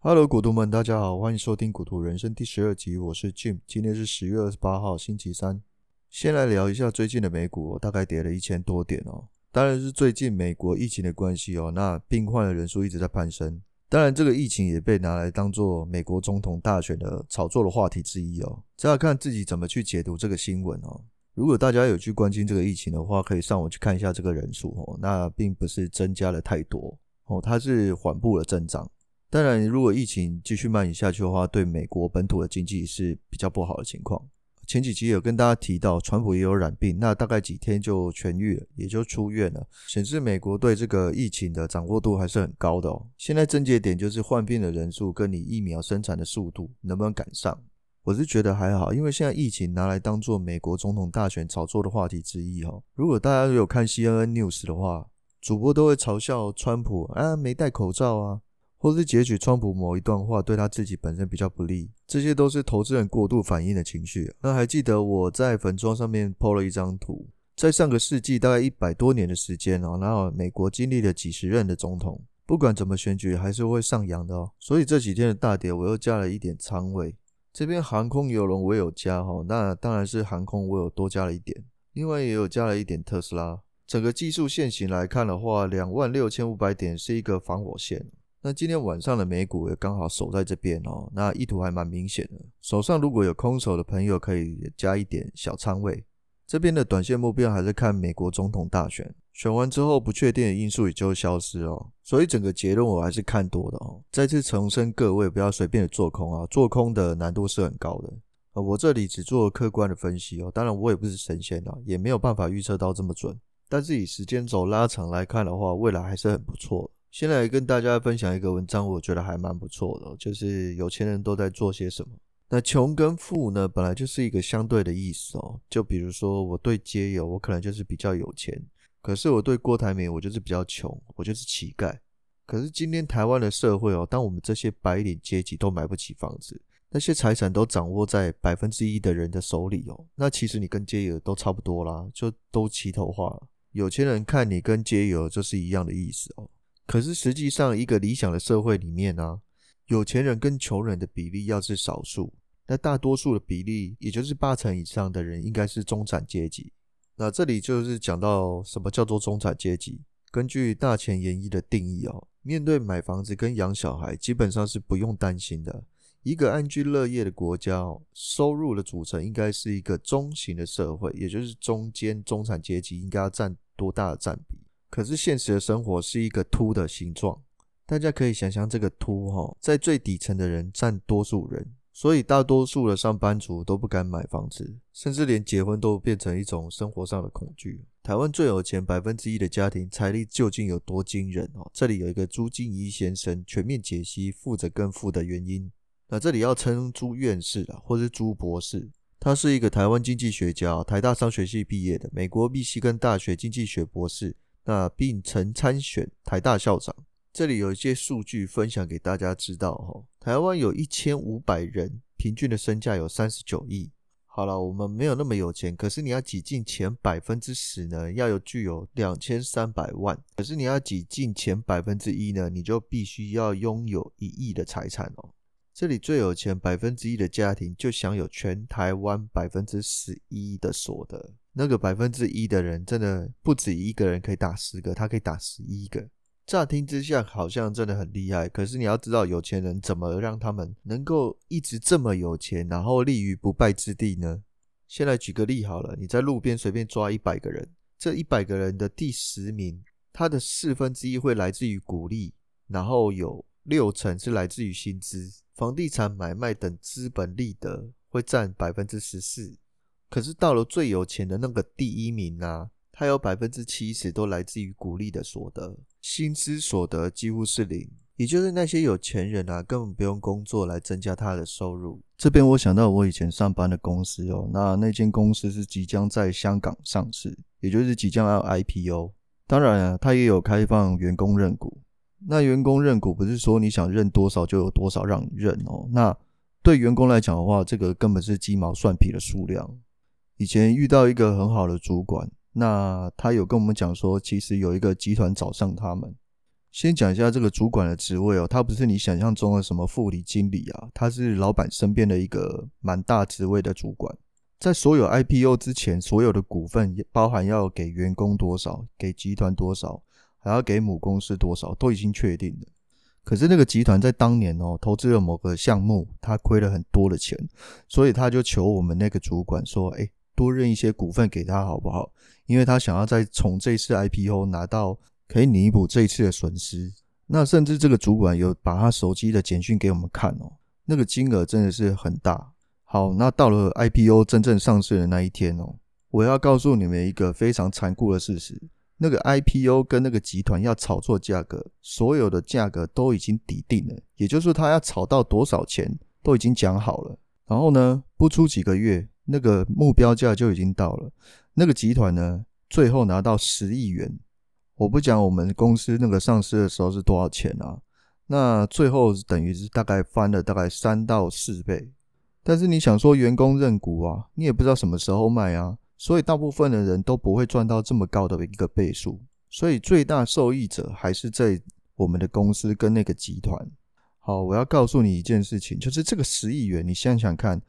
Hello，股徒们，大家好，欢迎收听《股徒人生》第十二集，我是 Jim，今天是十月二十八号，星期三。先来聊一下最近的美股，大概跌了一千多点哦。当然是最近美国疫情的关系哦，那病患的人数一直在攀升。当然，这个疫情也被拿来当做美国总统大选的炒作的话题之一哦。这要看自己怎么去解读这个新闻哦。如果大家有去关心这个疫情的话，可以上网去看一下这个人数哦。那并不是增加了太多哦，它是缓步的增长。当然，如果疫情继续蔓延下去的话，对美国本土的经济是比较不好的情况。前几集有跟大家提到，川普也有染病，那大概几天就痊愈了，也就出院了，显示美国对这个疫情的掌握度还是很高的哦。现在症结点就是患病的人数跟你疫苗生产的速度能不能赶上。我是觉得还好，因为现在疫情拿来当做美国总统大选炒作的话题之一哈。如果大家有看 CNN News 的话，主播都会嘲笑川普啊，没戴口罩啊，或是截取川普某一段话对他自己本身比较不利，这些都是投资人过度反应的情绪。那还记得我在粉专上面 po 了一张图，在上个世纪大概一百多年的时间哦，然后美国经历了几十任的总统，不管怎么选举还是会上扬的哦。所以这几天的大跌，我又加了一点仓位。这边航空邮轮我有加哈，那当然是航空我有多加了一点，另外也有加了一点特斯拉。整个技术线型来看的话，两万六千五百点是一个防火线。那今天晚上的美股也刚好守在这边哦，那意图还蛮明显的。手上如果有空手的朋友，可以加一点小仓位。这边的短线目标还是看美国总统大选。选完之后，不确定的因素也就消失哦，所以整个结论我还是看多的哦。再次重申，各位不要随便的做空啊，做空的难度是很高的。呃，我这里只做客观的分析哦，当然我也不是神仙啊，也没有办法预测到这么准。但是以时间轴拉长来看的话，未来还是很不错。先来跟大家分享一个文章，我觉得还蛮不错的，就是有钱人都在做些什么。那穷跟富呢，本来就是一个相对的意思哦。就比如说我对街友，我可能就是比较有钱。可是我对郭台铭，我就是比较穷，我就是乞丐。可是今天台湾的社会哦，当我们这些白领阶级都买不起房子，那些财产都掌握在百分之一的人的手里哦，那其实你跟街友都差不多啦，就都齐头化了。有钱人看你跟街友就是一样的意思哦。可是实际上，一个理想的社会里面呢、有钱人跟穷人的比例要是少数，那大多数的比例，也就是八成以上的人，应该是中产阶级。那这里就是讲到什么叫做中产阶级。根据大前研一的定义哦，面对买房子跟养小孩，基本上是不用担心的。一个安居乐业的国家，收入的组成应该是一个中型的社会，也就是中间中产阶级应该要占多大的占比？可是现实的生活是一个凸的形状，大家可以想象这个凸哈，在最底层的人占多数人。所以大多数的上班族都不敢买房子，甚至连结婚都变成一种生活上的恐惧。台湾最有钱百分之一的家庭财力究竟有多惊人哦？这里有一个朱敬一先生全面解析富者更富的原因。那这里要称朱院士啊，或是朱博士，他是一个台湾经济学家，台大商学系毕业的，美国密西根大学经济学博士，那并曾参选台大校长。这里有一些数据分享给大家知道哈，台湾有一千五百人，平均的身价有三十九亿。好了，我们没有那么有钱，可是你要挤进前百分之十呢，要有具有两千三百万。可是你要挤进前百分之一呢，你就必须要拥有一亿的财产哦。这里最有钱百分之一的家庭就享有全台湾百分之十一的所得。那个百分之一的人真的不止一个人可以打十个，他可以打十一个。乍听之下好像真的很厉害，可是你要知道有钱人怎么让他们能够一直这么有钱，然后立于不败之地呢？先来举个例好了，你在路边随便抓一百个人，这一百个人的第十名，他的四分之一会来自于股利，然后有六成是来自于薪资、房地产买卖等资本利得会占百分之十四。可是到了最有钱的那个第一名啊，他有百分之七十都来自于股利的所得。薪资所得几乎是零，也就是那些有钱人啊，根本不用工作来增加他的收入。这边我想到我以前上班的公司哦，那那间公司是即将在香港上市，也就是即将要 IPO。当然啊，它也有开放员工认股。那员工认股不是说你想认多少就有多少让你认哦。那对员工来讲的话，这个根本是鸡毛蒜皮的数量。以前遇到一个很好的主管。那他有跟我们讲说，其实有一个集团找上他们，先讲一下这个主管的职位哦，他不是你想象中的什么副理、经理啊，他是老板身边的一个蛮大职位的主管。在所有 IPO 之前，所有的股份包含要给员工多少，给集团多少，还要给母公司多少，都已经确定了。可是那个集团在当年哦，投资了某个项目，他亏了很多的钱，所以他就求我们那个主管说：“哎，多认一些股份给他好不好？因为他想要再从这次 IPO 拿到。”可以弥补这一次的损失。那甚至这个主管有把他手机的简讯给我们看哦，那个金额真的是很大。好，那到了 IPO 真正上市的那一天哦，我要告诉你们一个非常残酷的事实：那个 IPO 跟那个集团要炒作价格，所有的价格都已经底定了，也就是他要炒到多少钱都已经讲好了。然后呢，不出几个月，那个目标价就已经到了。那个集团呢，最后拿到十亿元。我不讲我们公司那个上市的时候是多少钱啊？那最后等于是大概翻了大概三到四倍。但是你想说员工认股啊，你也不知道什么时候卖啊，所以大部分的人都不会赚到这么高的一个倍数。所以最大受益者还是在我们的公司跟那个集团。好，我要告诉你一件事情，就是这个十亿元，你想想看，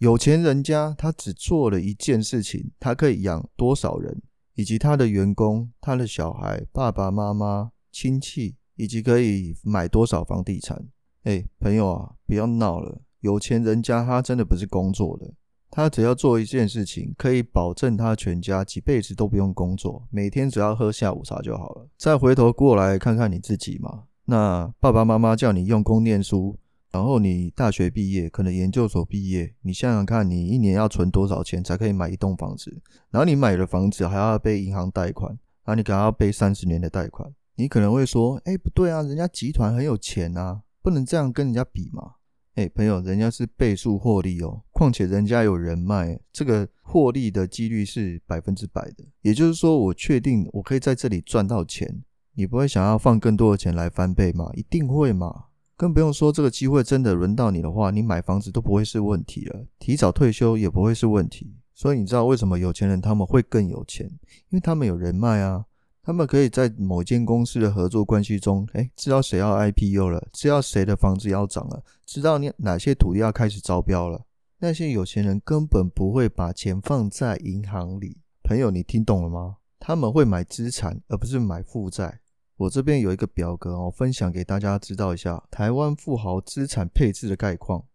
有钱人家他只做了一件事情，他可以养多少人？以及他的员工、他的小孩、爸爸妈妈、亲戚，以及可以买多少房地产？哎，朋友啊，不要闹了！有钱人家他真的不是工作的，他只要做一件事情，可以保证他全家几辈子都不用工作，每天只要喝下午茶就好了。再回头过来看看你自己嘛，那爸爸妈妈叫你用功念书。然后你大学毕业，可能研究所毕业，你想想看，你一年要存多少钱才可以买一栋房子？然后你买了房子还要背银行贷款，然后你可能要背三十年的贷款。你可能会说，哎，不对啊，人家集团很有钱啊，不能这样跟人家比嘛。哎，朋友，人家是倍数获利哦，况且人家有人脉，这个获利的几率是百分之百的。也就是说，我确定我可以在这里赚到钱，你不会想要放更多的钱来翻倍吗？一定会嘛。更不用说，这个机会真的轮到你的话，你买房子都不会是问题了，提早退休也不会是问题。所以你知道为什么有钱人他们会更有钱？因为他们有人脉啊，他们可以在某间公司的合作关系中，诶，知道谁要 IPO 了，知道谁的房子要涨了，知道你哪些土地要开始招标了。那些有钱人根本不会把钱放在银行里，朋友，你听懂了吗？他们会买资产，而不是买负债。我这边有一个表格哦，分享给大家知道一下台湾富豪资产配置的概况。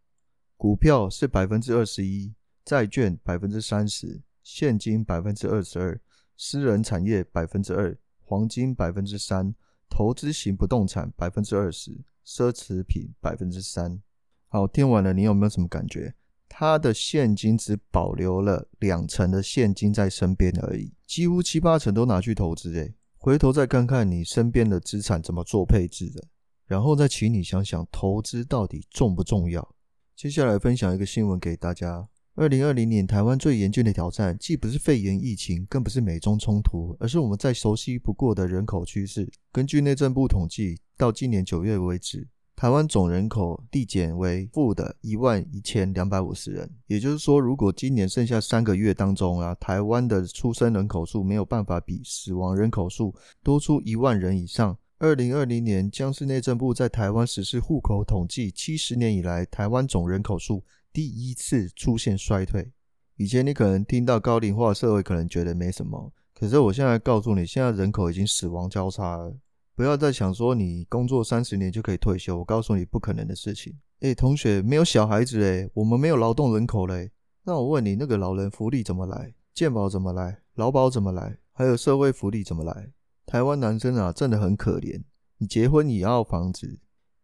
股票是百分之二十一，债券百分之三十，现金百分之二十二，私人产业百分之二，黄金百分之三，投资型不动产百分之二十，奢侈品百分之三。好，听完了，你有没有什么感觉？他的现金只保留了两成的现金在身边而已，几乎七八成都拿去投资诶。回头再看看你身边的资产怎么做配置的，然后再请你想想投资到底重不重要。接下来分享一个新闻给大家：二零二零年台湾最严峻的挑战，既不是肺炎疫情，更不是美中冲突，而是我们再熟悉不过的人口趋势。根据内政部统计，到今年九月为止。台湾总人口递减为负的一万一千两百五十人，也就是说，如果今年剩下三个月当中啊，台湾的出生人口数没有办法比死亡人口数多出一万人以上，二零二零年将是内政部在台湾实施户口统计七十年以来台湾总人口数第一次出现衰退。以前你可能听到高龄化社会，可能觉得没什么，可是我现在告诉你，现在人口已经死亡交叉了。不要再想说你工作三十年就可以退休，我告诉你不可能的事情。诶，同学，没有小孩子诶，我们没有劳动人口嘞。那我问你，那个老人福利怎么来？健保怎么来？劳保怎么来？还有社会福利怎么来？台湾男生啊，真的很可怜。你结婚也要房子，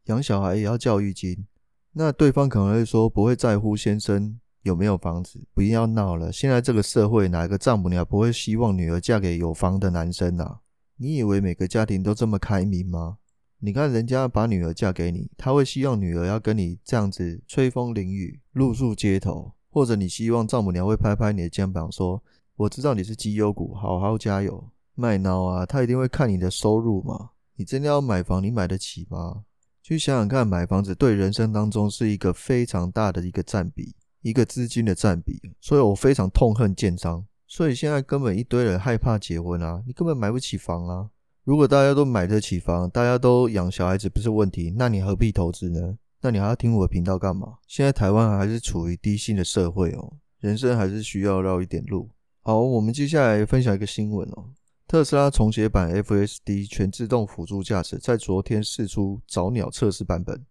养小孩也要教育金。那对方可能会说不会在乎先生有没有房子，不要闹了。现在这个社会，哪一个丈母娘不会希望女儿嫁给有房的男生啊？你以为每个家庭都这么开明吗？你看人家把女儿嫁给你，他会希望女儿要跟你这样子吹风淋雨、露宿街头，或者你希望丈母娘会拍拍你的肩膀说：“我知道你是绩优股，好好加油。”卖脑啊，他一定会看你的收入嘛。你真的要买房，你买得起吗？去想想看，买房子对人生当中是一个非常大的一个占比，一个资金的占比。所以我非常痛恨建商。所以现在根本一堆人害怕结婚啊！你根本买不起房啊！如果大家都买得起房，大家都养小孩子不是问题，那你何必投资呢？那你还要听我的频道干嘛？现在台湾还是处于低薪的社会哦，人生还是需要绕一点路。好，我们接下来分享一个新闻哦，特斯拉重写版 FSD 全自动辅助驾驶在昨天试出早鸟测试版本，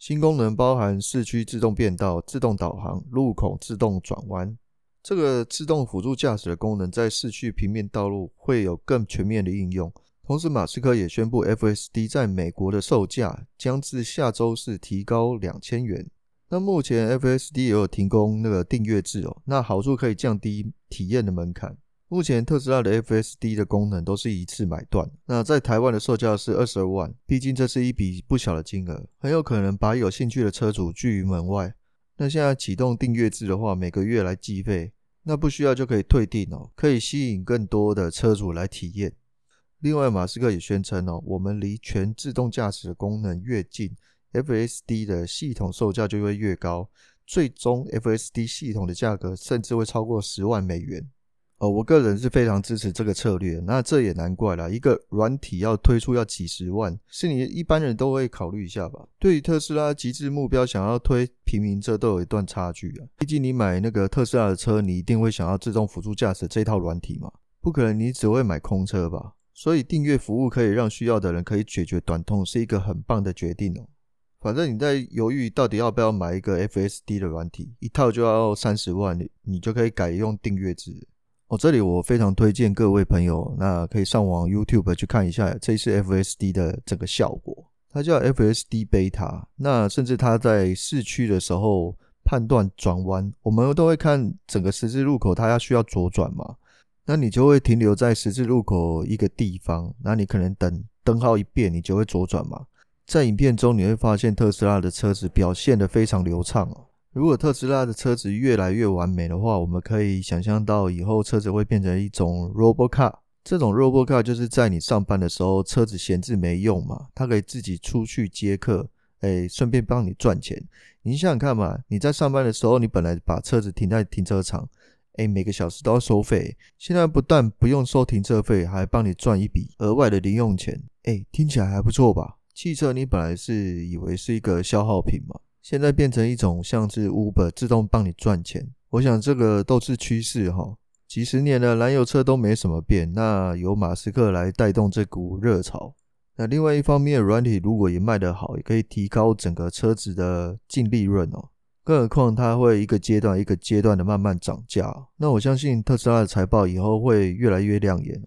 新功能包含市区自动变道、自动导航、路口自动转弯。这个自动辅助驾驶的功能在市区平面道路会有更全面的应用。同时，马斯克也宣布，FSD 在美国的售价将自下周四提高两千元。那目前 FSD 也有提供那个订阅制哦，那好处可以降低体验的门槛。目前特斯拉的 FSD 的功能都是一次买断。那在台湾的售价是二十二万，毕竟这是一笔不小的金额，很有可能把有兴趣的车主拒于门外。那现在启动订阅制的话，每个月来计费，那不需要就可以退订哦，可以吸引更多的车主来体验。另外，马斯克也宣称哦，我们离全自动驾驶的功能越近，FSD 的系统售价就会越高，最终 FSD 系统的价格甚至会超过十万美元。哦，我个人是非常支持这个策略。那这也难怪啦，一个软体要推出要几十万，是你一般人都会考虑一下吧？对于特斯拉极致目标，想要推平民车都有一段差距啊。毕竟你买那个特斯拉的车，你一定会想要自动辅助驾驶这套软体嘛，不可能你只会买空车吧？所以订阅服务可以让需要的人可以解决短痛，是一个很棒的决定哦。反正你在犹豫到底要不要买一个 FSD 的软体，一套就要三十万，你你就可以改用订阅制。哦，这里我非常推荐各位朋友，那可以上网 YouTube 去看一下这一次 FSD 的整个效果。它叫 FSD Beta，那甚至它在市区的时候判断转弯，我们都会看整个十字路口，它要需要左转嘛。那你就会停留在十字路口一个地方，那你可能等灯号一变，你就会左转嘛。在影片中你会发现特斯拉的车子表现得非常流畅哦。如果特斯拉的车子越来越完美的话，我们可以想象到以后车子会变成一种 Robot Car。这种 Robot Car 就是在你上班的时候，车子闲置没用嘛，它可以自己出去接客，哎，顺便帮你赚钱。你想想看嘛，你在上班的时候，你本来把车子停在停车场。哎，每个小时都要收费，现在不但不用收停车费，还帮你赚一笔额外的零用钱。哎，听起来还不错吧？汽车你本来是以为是一个消耗品嘛，现在变成一种像是 Uber 自动帮你赚钱。我想这个都是趋势哈。几十年了，燃油车都没什么变，那由马斯克来带动这股热潮。那另外一方面，软体如果也卖得好，也可以提高整个车子的净利润哦。更何况它会一个阶段一个阶段的慢慢涨价，那我相信特斯拉的财报以后会越来越亮眼。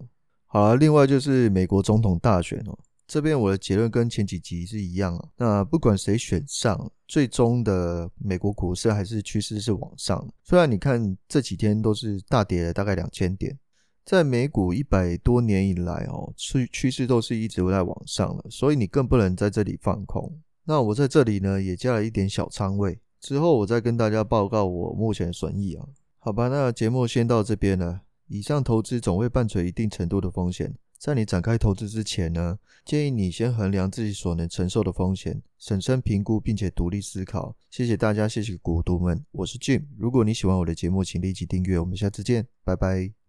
好了，另外就是美国总统大选哦，这边我的结论跟前几集是一样啊。那不管谁选上，最终的美国股市还是趋势是往上。虽然你看这几天都是大跌了大概两千点，在美股一百多年以来哦，趋趋势都是一直在往上了，所以你更不能在这里放空。那我在这里呢也加了一点小仓位。之后我再跟大家报告我目前的损益啊，好吧，那节目先到这边了。以上投资总会伴随一定程度的风险，在你展开投资之前呢，建议你先衡量自己所能承受的风险，审慎评估并且独立思考。谢谢大家，谢谢股东们，我是 Jim。如果你喜欢我的节目，请立即订阅，我们下次见，拜拜。